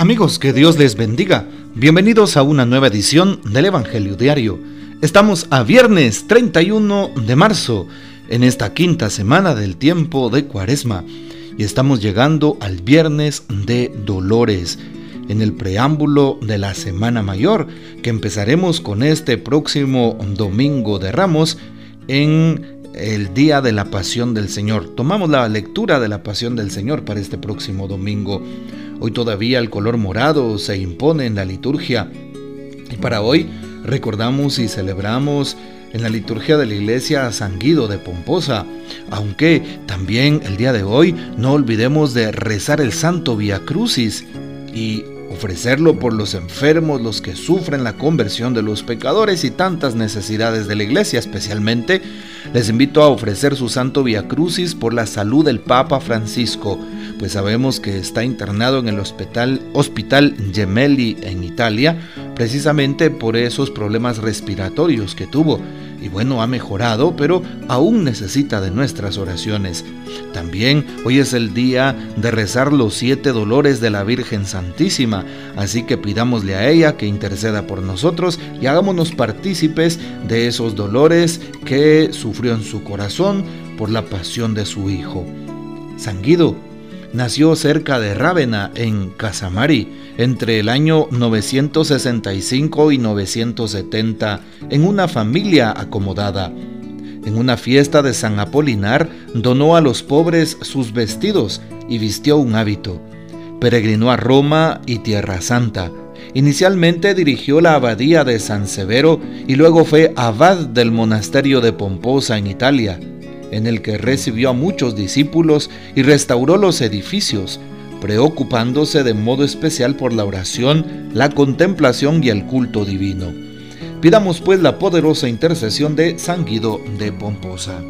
Amigos, que Dios les bendiga. Bienvenidos a una nueva edición del Evangelio Diario. Estamos a viernes 31 de marzo, en esta quinta semana del tiempo de Cuaresma, y estamos llegando al viernes de Dolores, en el preámbulo de la Semana Mayor, que empezaremos con este próximo domingo de Ramos en el día de la pasión del Señor. Tomamos la lectura de la pasión del Señor para este próximo domingo. Hoy todavía el color morado se impone en la liturgia. Y para hoy recordamos y celebramos en la liturgia de la iglesia San Guido de Pomposa, aunque también el día de hoy no olvidemos de rezar el Santo Via Crucis y ofrecerlo por los enfermos, los que sufren la conversión de los pecadores y tantas necesidades de la iglesia, especialmente les invito a ofrecer su santo Via Crucis por la salud del Papa Francisco, pues sabemos que está internado en el hospital, hospital Gemelli en Italia, precisamente por esos problemas respiratorios que tuvo y bueno, ha mejorado, pero aún necesita de nuestras oraciones. También hoy es el día de rezar los siete dolores de la Virgen Santísima, así que pidámosle a ella que interceda por nosotros y hagámonos partícipes de esos dolores que sufrió en su corazón por la pasión de su Hijo. San Guido nació cerca de Rávena, en Casamari, entre el año 965 y 970, en una familia acomodada. En una fiesta de San Apolinar, donó a los pobres sus vestidos y vistió un hábito. Peregrinó a Roma y Tierra Santa. Inicialmente dirigió la abadía de San Severo y luego fue abad del monasterio de Pomposa en Italia en el que recibió a muchos discípulos y restauró los edificios, preocupándose de modo especial por la oración, la contemplación y el culto divino. Pidamos pues la poderosa intercesión de San Guido de Pomposa.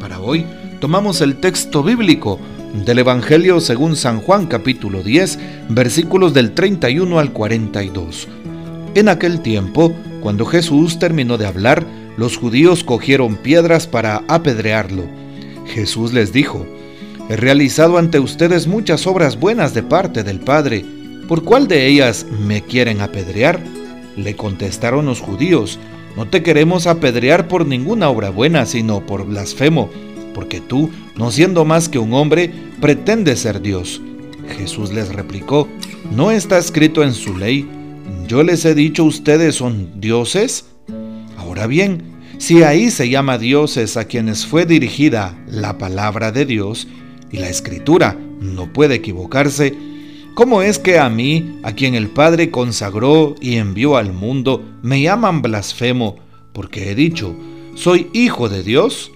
Para hoy tomamos el texto bíblico del Evangelio según San Juan capítulo 10, versículos del 31 al 42. En aquel tiempo, cuando Jesús terminó de hablar, los judíos cogieron piedras para apedrearlo. Jesús les dijo, He realizado ante ustedes muchas obras buenas de parte del Padre. ¿Por cuál de ellas me quieren apedrear? Le contestaron los judíos, No te queremos apedrear por ninguna obra buena, sino por blasfemo, porque tú, no siendo más que un hombre, pretendes ser Dios. Jesús les replicó, ¿no está escrito en su ley? Yo les he dicho ustedes son dioses. Ahora bien, si ahí se llama dioses a quienes fue dirigida la palabra de Dios, y la escritura no puede equivocarse, ¿cómo es que a mí, a quien el Padre consagró y envió al mundo, me llaman blasfemo porque he dicho, soy hijo de Dios?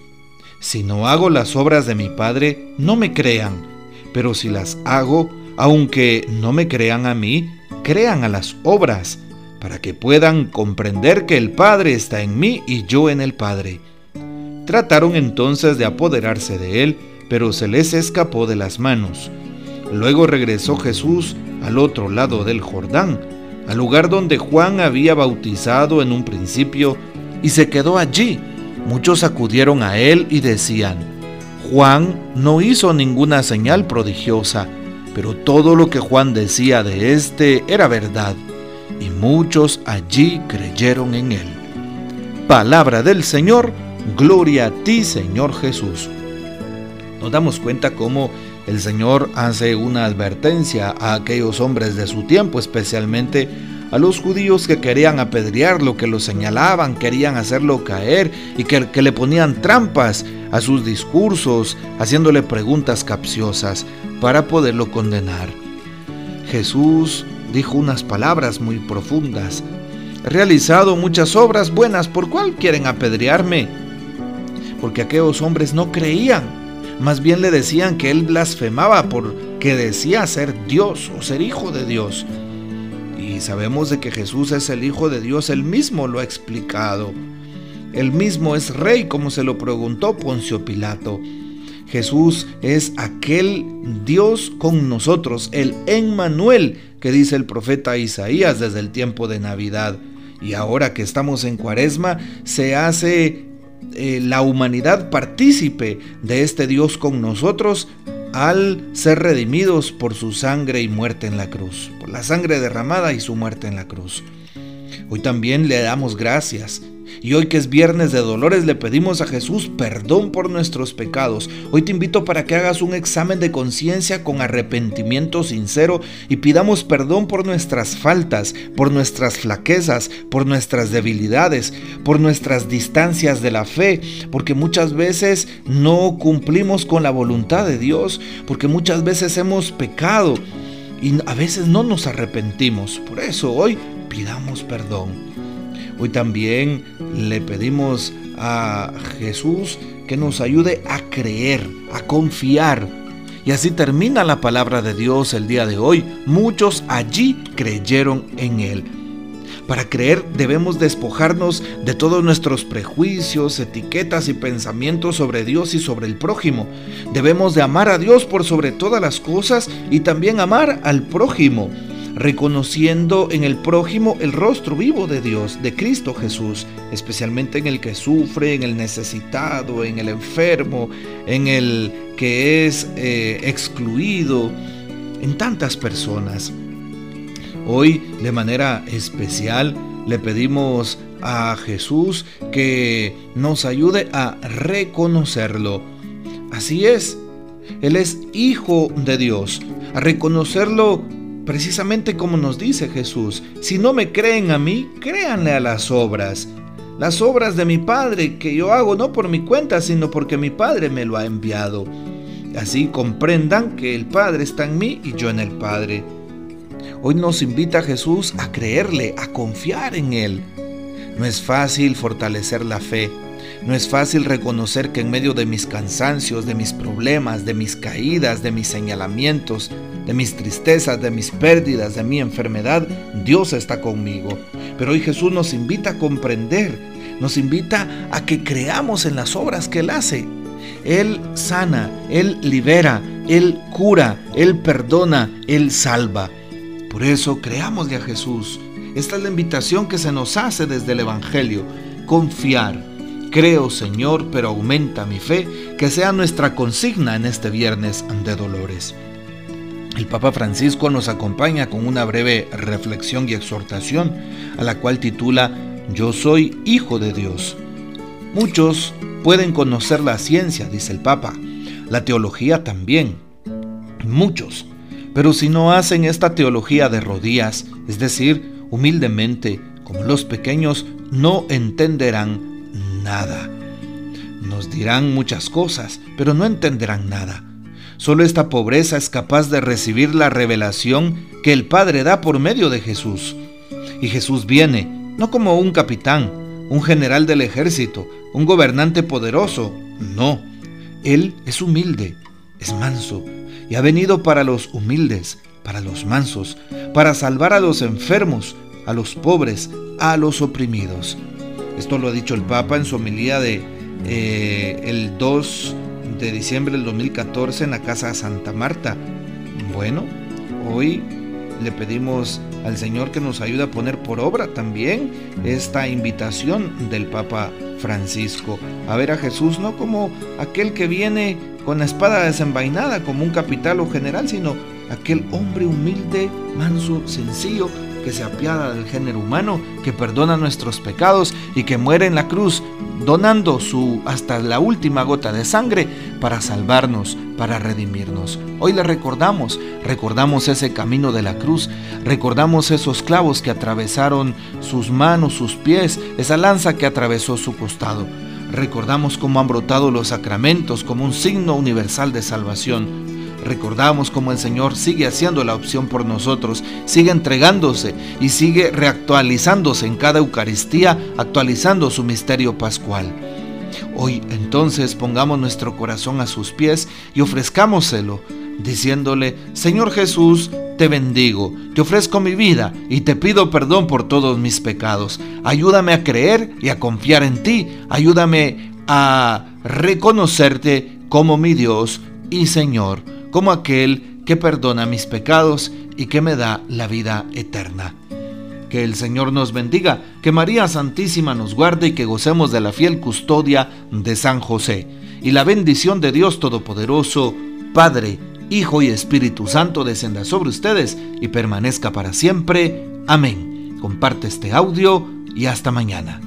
Si no hago las obras de mi Padre, no me crean, pero si las hago, aunque no me crean a mí, crean a las obras para que puedan comprender que el Padre está en mí y yo en el Padre. Trataron entonces de apoderarse de él, pero se les escapó de las manos. Luego regresó Jesús al otro lado del Jordán, al lugar donde Juan había bautizado en un principio, y se quedó allí. Muchos acudieron a él y decían, Juan no hizo ninguna señal prodigiosa, pero todo lo que Juan decía de éste era verdad y muchos allí creyeron en él. Palabra del Señor, gloria a ti Señor Jesús. Nos damos cuenta cómo el Señor hace una advertencia a aquellos hombres de su tiempo, especialmente a los judíos que querían apedrearlo, que lo señalaban, querían hacerlo caer y que, que le ponían trampas a sus discursos, haciéndole preguntas capciosas para poderlo condenar. Jesús dijo unas palabras muy profundas. He realizado muchas obras buenas, ¿por cuál quieren apedrearme? Porque aquellos hombres no creían, más bien le decían que él blasfemaba porque decía ser Dios o ser hijo de Dios. Y sabemos de que Jesús es el Hijo de Dios, él mismo lo ha explicado. Él mismo es rey, como se lo preguntó Poncio Pilato. Jesús es aquel Dios con nosotros, el Emmanuel que dice el profeta Isaías desde el tiempo de Navidad. Y ahora que estamos en Cuaresma, se hace eh, la humanidad partícipe de este Dios con nosotros al ser redimidos por su sangre y muerte en la cruz, por la sangre derramada y su muerte en la cruz. Hoy también le damos gracias y hoy que es viernes de dolores le pedimos a Jesús perdón por nuestros pecados. Hoy te invito para que hagas un examen de conciencia con arrepentimiento sincero y pidamos perdón por nuestras faltas, por nuestras flaquezas, por nuestras debilidades, por nuestras distancias de la fe, porque muchas veces no cumplimos con la voluntad de Dios, porque muchas veces hemos pecado y a veces no nos arrepentimos. Por eso hoy pidamos perdón. Hoy también le pedimos a Jesús que nos ayude a creer, a confiar. Y así termina la palabra de Dios el día de hoy. Muchos allí creyeron en Él. Para creer debemos despojarnos de todos nuestros prejuicios, etiquetas y pensamientos sobre Dios y sobre el prójimo. Debemos de amar a Dios por sobre todas las cosas y también amar al prójimo reconociendo en el prójimo el rostro vivo de Dios, de Cristo Jesús, especialmente en el que sufre, en el necesitado, en el enfermo, en el que es eh, excluido, en tantas personas. Hoy, de manera especial, le pedimos a Jesús que nos ayude a reconocerlo. Así es, Él es Hijo de Dios. A reconocerlo Precisamente como nos dice Jesús, si no me creen a mí, créanle a las obras. Las obras de mi Padre que yo hago no por mi cuenta, sino porque mi Padre me lo ha enviado. Así comprendan que el Padre está en mí y yo en el Padre. Hoy nos invita Jesús a creerle, a confiar en Él. No es fácil fortalecer la fe, no es fácil reconocer que en medio de mis cansancios, de mis problemas, de mis caídas, de mis señalamientos, de mis tristezas, de mis pérdidas, de mi enfermedad, Dios está conmigo. Pero hoy Jesús nos invita a comprender, nos invita a que creamos en las obras que Él hace. Él sana, Él libera, Él cura, Él perdona, Él salva. Por eso creámosle a Jesús. Esta es la invitación que se nos hace desde el Evangelio. Confiar Creo, Señor, pero aumenta mi fe, que sea nuestra consigna en este viernes de dolores. El Papa Francisco nos acompaña con una breve reflexión y exhortación, a la cual titula Yo soy hijo de Dios. Muchos pueden conocer la ciencia, dice el Papa, la teología también. Muchos. Pero si no hacen esta teología de rodillas, es decir, humildemente, como los pequeños, no entenderán nada. Nos dirán muchas cosas, pero no entenderán nada. Solo esta pobreza es capaz de recibir la revelación que el Padre da por medio de Jesús. Y Jesús viene, no como un capitán, un general del ejército, un gobernante poderoso, no. Él es humilde, es manso, y ha venido para los humildes, para los mansos, para salvar a los enfermos, a los pobres, a los oprimidos. Esto lo ha dicho el Papa en su homilía de eh, el 2 de diciembre del 2014 en la Casa Santa Marta. Bueno, hoy le pedimos al Señor que nos ayude a poner por obra también esta invitación del Papa Francisco a ver a Jesús no como aquel que viene con la espada desenvainada como un capital o general, sino aquel hombre humilde, manso, sencillo, que se apiada del género humano, que perdona nuestros pecados y que muere en la cruz, donando su hasta la última gota de sangre para salvarnos, para redimirnos. Hoy le recordamos, recordamos ese camino de la cruz, recordamos esos clavos que atravesaron sus manos, sus pies, esa lanza que atravesó su costado. Recordamos cómo han brotado los sacramentos como un signo universal de salvación recordamos cómo el Señor sigue haciendo la opción por nosotros, sigue entregándose y sigue reactualizándose en cada Eucaristía, actualizando su misterio pascual. Hoy entonces pongamos nuestro corazón a sus pies y ofrezcámoselo, diciéndole, Señor Jesús, te bendigo, te ofrezco mi vida y te pido perdón por todos mis pecados. Ayúdame a creer y a confiar en ti, ayúdame a reconocerte como mi Dios y Señor como aquel que perdona mis pecados y que me da la vida eterna. Que el Señor nos bendiga, que María Santísima nos guarde y que gocemos de la fiel custodia de San José. y la bendición de Dios Todopoderoso, Padre, Hijo y Espíritu Santo descenda sobre ustedes y permanezca para siempre. Amén. Comparte este audio y hasta mañana.